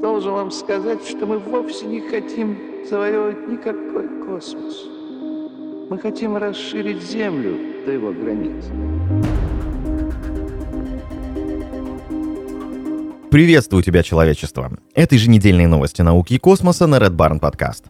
Должен вам сказать, что мы вовсе не хотим завоевывать никакой космос. Мы хотим расширить Землю до его границ. Приветствую тебя, человечество! Это еженедельные новости науки и космоса на Red Barn Podcast.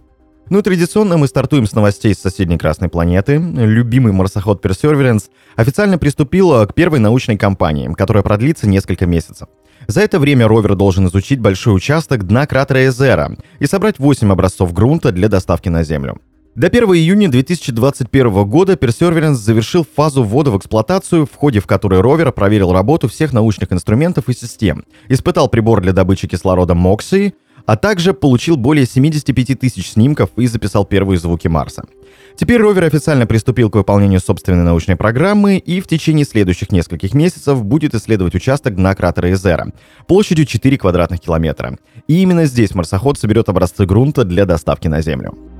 Ну и традиционно мы стартуем с новостей с соседней Красной планеты. Любимый марсоход Perseverance официально приступил к первой научной кампании, которая продлится несколько месяцев. За это время ровер должен изучить большой участок дна кратера Эзера и собрать 8 образцов грунта для доставки на Землю. До 1 июня 2021 года Perseverance завершил фазу ввода в эксплуатацию, в ходе в которой ровер проверил работу всех научных инструментов и систем, испытал прибор для добычи кислорода MOXIE, а также получил более 75 тысяч снимков и записал первые звуки Марса. Теперь ровер официально приступил к выполнению собственной научной программы и в течение следующих нескольких месяцев будет исследовать участок дна кратера Эзера площадью 4 квадратных километра. И именно здесь марсоход соберет образцы грунта для доставки на Землю.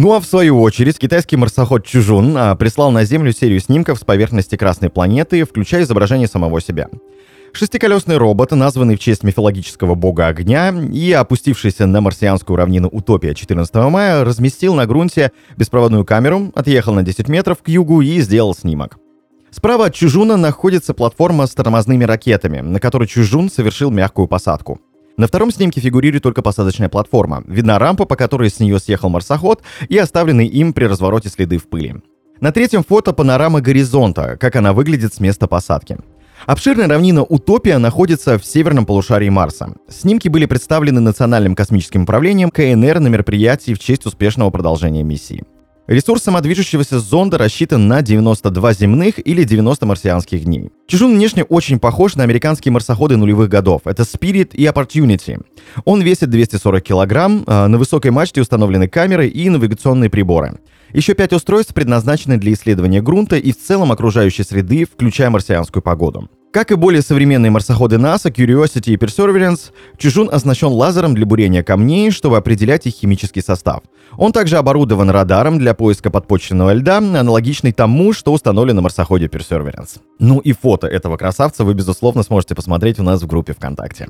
Ну а в свою очередь китайский марсоход Чужун а, прислал на Землю серию снимков с поверхности Красной планеты, включая изображение самого себя. Шестиколесный робот, названный в честь мифологического бога огня и опустившийся на марсианскую равнину Утопия 14 мая, разместил на грунте беспроводную камеру, отъехал на 10 метров к югу и сделал снимок. Справа от Чужуна находится платформа с тормозными ракетами, на которой Чужун совершил мягкую посадку. На втором снимке фигурирует только посадочная платформа. Видна рампа, по которой с нее съехал марсоход и оставленные им при развороте следы в пыли. На третьем фото панорама горизонта, как она выглядит с места посадки. Обширная равнина Утопия находится в северном полушарии Марса. Снимки были представлены Национальным космическим управлением КНР на мероприятии в честь успешного продолжения миссии. Ресурс самодвижущегося зонда рассчитан на 92 земных или 90 марсианских дней. Чужун внешне очень похож на американские марсоходы нулевых годов. Это Spirit и Opportunity. Он весит 240 килограмм, а, на высокой мачте установлены камеры и навигационные приборы. Еще пять устройств предназначены для исследования грунта и в целом окружающей среды, включая марсианскую погоду. Как и более современные марсоходы NASA, Curiosity и Perseverance, Чужун оснащен лазером для бурения камней, чтобы определять их химический состав. Он также оборудован радаром для поиска подпочвенного льда, аналогичный тому, что установлен на марсоходе Perseverance. Ну и фото этого красавца вы, безусловно, сможете посмотреть у нас в группе ВКонтакте.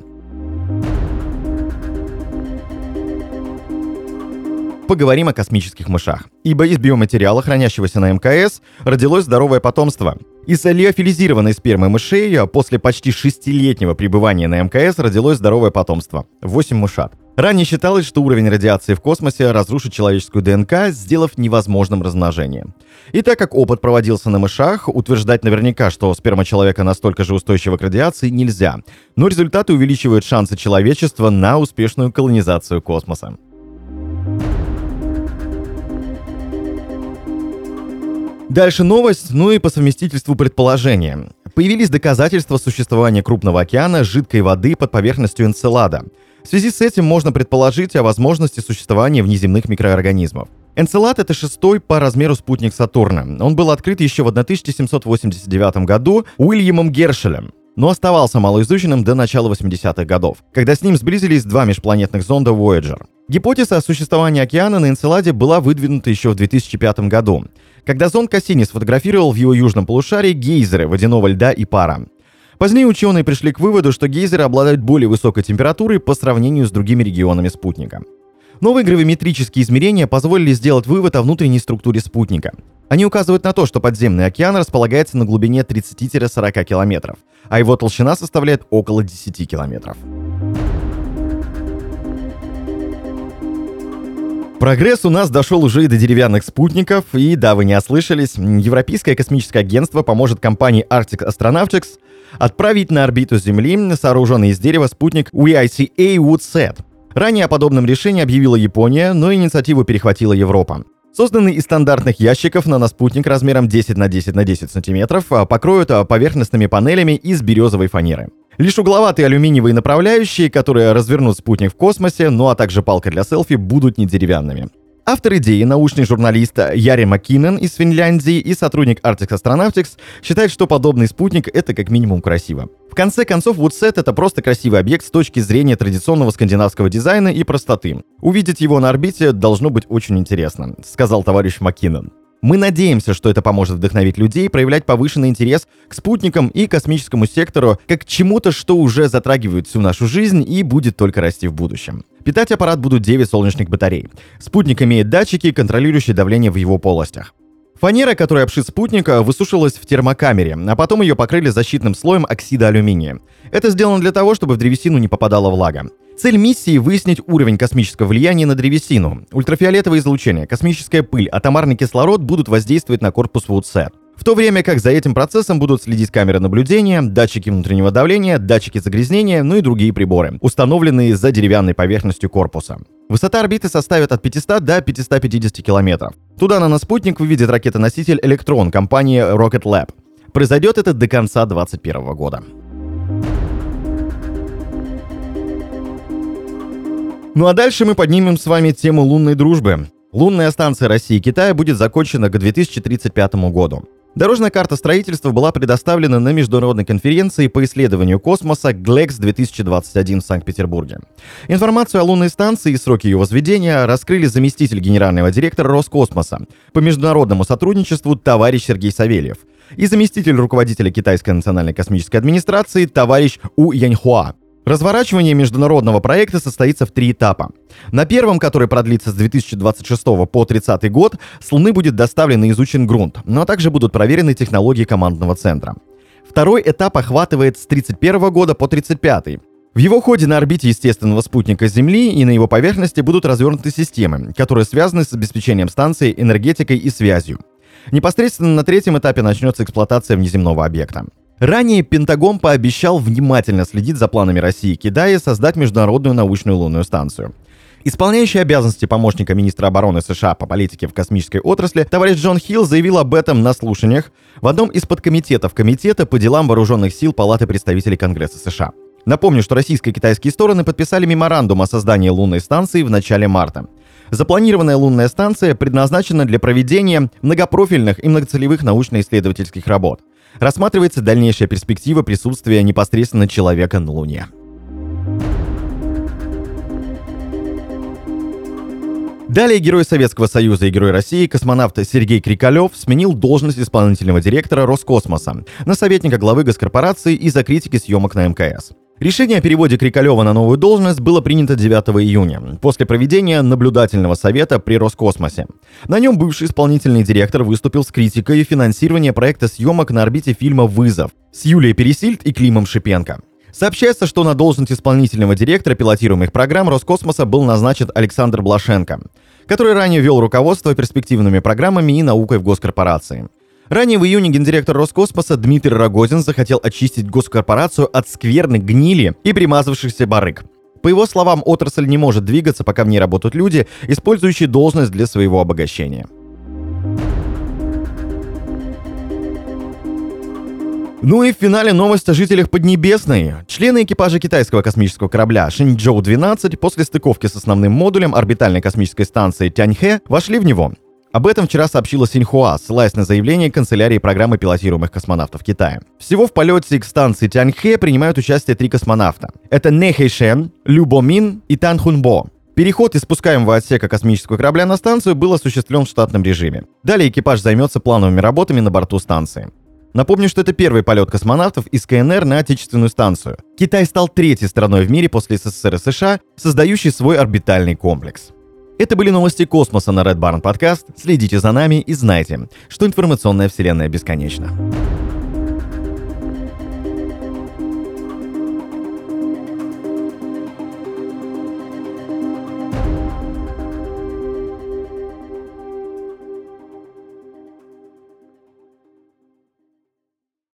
поговорим о космических мышах. Ибо из биоматериала, хранящегося на МКС, родилось здоровое потомство. Из леофилизированной спермы мышей а после почти шестилетнего пребывания на МКС родилось здоровое потомство – 8 мышат. Ранее считалось, что уровень радиации в космосе разрушит человеческую ДНК, сделав невозможным размножение. И так как опыт проводился на мышах, утверждать наверняка, что сперма человека настолько же устойчива к радиации, нельзя. Но результаты увеличивают шансы человечества на успешную колонизацию космоса. Дальше новость, ну и по совместительству предположение. Появились доказательства существования крупного океана жидкой воды под поверхностью Энцелада. В связи с этим можно предположить о возможности существования внеземных микроорганизмов. Энцелад — это шестой по размеру спутник Сатурна. Он был открыт еще в 1789 году Уильямом Гершелем но оставался малоизученным до начала 80-х годов, когда с ним сблизились два межпланетных зонда Voyager. Гипотеза о существовании океана на Энцеладе была выдвинута еще в 2005 году, когда зонд Кассини сфотографировал в его южном полушарии гейзеры водяного льда и пара. Позднее ученые пришли к выводу, что гейзеры обладают более высокой температурой по сравнению с другими регионами спутника. Новые гравиметрические измерения позволили сделать вывод о внутренней структуре спутника. Они указывают на то, что подземный океан располагается на глубине 30-40 километров, а его толщина составляет около 10 километров. Прогресс у нас дошел уже и до деревянных спутников, и да, вы не ослышались, Европейское космическое агентство поможет компании Arctic Astronautics отправить на орбиту Земли сооруженный из дерева спутник WICA WoodSat. Ранее о подобном решении объявила Япония, но инициативу перехватила Европа. Созданный из стандартных ящиков наноспутник размером 10 на 10 на 10 сантиметров а, покроют а, поверхностными панелями из березовой фанеры. Лишь угловатые алюминиевые направляющие, которые развернут спутник в космосе, ну а также палка для селфи, будут не деревянными. Автор идеи, научный журналист Яри Маккинен из Финляндии и сотрудник Arctic Astronautics считает, что подобный спутник — это как минимум красиво. В конце концов, Woodset — это просто красивый объект с точки зрения традиционного скандинавского дизайна и простоты. Увидеть его на орбите должно быть очень интересно, сказал товарищ Маккинен. Мы надеемся, что это поможет вдохновить людей проявлять повышенный интерес к спутникам и космическому сектору как к чему-то, что уже затрагивает всю нашу жизнь и будет только расти в будущем. Питать аппарат будут 9 солнечных батарей. Спутник имеет датчики, контролирующие давление в его полостях. Фанера, которая обшит спутника, высушилась в термокамере, а потом ее покрыли защитным слоем оксида алюминия. Это сделано для того, чтобы в древесину не попадала влага. Цель миссии — выяснить уровень космического влияния на древесину. Ультрафиолетовое излучение, космическая пыль, атомарный кислород будут воздействовать на корпус Вудсет. В то время как за этим процессом будут следить камеры наблюдения, датчики внутреннего давления, датчики загрязнения, ну и другие приборы, установленные за деревянной поверхностью корпуса. Высота орбиты составит от 500 до 550 километров. Туда на спутник выведет ракета-носитель «Электрон» компании Rocket Lab. Произойдет это до конца 2021 года. Ну а дальше мы поднимем с вами тему лунной дружбы. Лунная станция России и Китая будет закончена к 2035 году. Дорожная карта строительства была предоставлена на международной конференции по исследованию космоса GLEX 2021 в Санкт-Петербурге. Информацию о лунной станции и сроки ее возведения раскрыли заместитель генерального директора Роскосмоса по международному сотрудничеству товарищ Сергей Савельев и заместитель руководителя Китайской национальной космической администрации товарищ У Яньхуа. Разворачивание международного проекта состоится в три этапа. На первом, который продлится с 2026 по 30 год, с Луны будет доставлен и изучен грунт, но также будут проверены технологии командного центра. Второй этап охватывает с 31 года по 35. В его ходе на орбите естественного спутника Земли и на его поверхности будут развернуты системы, которые связаны с обеспечением станции энергетикой и связью. Непосредственно на третьем этапе начнется эксплуатация внеземного объекта. Ранее Пентагон пообещал внимательно следить за планами России и Китая создать международную научную лунную станцию. Исполняющий обязанности помощника министра обороны США по политике в космической отрасли товарищ Джон Хилл заявил об этом на слушаниях в одном из подкомитетов Комитета по делам вооруженных сил Палаты представителей Конгресса США. Напомню, что российские и китайские стороны подписали меморандум о создании лунной станции в начале марта. Запланированная лунная станция предназначена для проведения многопрофильных и многоцелевых научно-исследовательских работ – рассматривается дальнейшая перспектива присутствия непосредственно человека на Луне. Далее герой Советского Союза и герой России, космонавт Сергей Крикалев, сменил должность исполнительного директора Роскосмоса на советника главы госкорпорации из-за критики съемок на МКС. Решение о переводе Крикалева на новую должность было принято 9 июня, после проведения наблюдательного совета при Роскосмосе. На нем бывший исполнительный директор выступил с критикой финансирования проекта съемок на орбите фильма «Вызов» с Юлией Пересильд и Климом Шипенко. Сообщается, что на должность исполнительного директора пилотируемых программ Роскосмоса был назначен Александр Блашенко, который ранее вел руководство перспективными программами и наукой в госкорпорации. Ранее в июне гендиректор Роскосмоса Дмитрий Рогозин захотел очистить госкорпорацию от скверной гнили и примазавшихся барыг. По его словам, отрасль не может двигаться, пока в ней работают люди, использующие должность для своего обогащения. Ну и в финале новость о жителях Поднебесной. Члены экипажа китайского космического корабля Шинчжоу-12 после стыковки с основным модулем орбитальной космической станции Тяньхэ вошли в него. Об этом вчера сообщила Синьхуа, ссылаясь на заявление канцелярии программы пилотируемых космонавтов Китая. Всего в полете к станции Тяньхэ принимают участие три космонавта. Это Не Хэйшен, Лю Бо Мин и Тан Хунбо. Переход из спускаемого отсека космического корабля на станцию был осуществлен в штатном режиме. Далее экипаж займется плановыми работами на борту станции. Напомню, что это первый полет космонавтов из КНР на отечественную станцию. Китай стал третьей страной в мире после СССР и США, создающей свой орбитальный комплекс. Это были новости космоса на Red Barn Podcast. Следите за нами и знайте, что информационная вселенная бесконечна.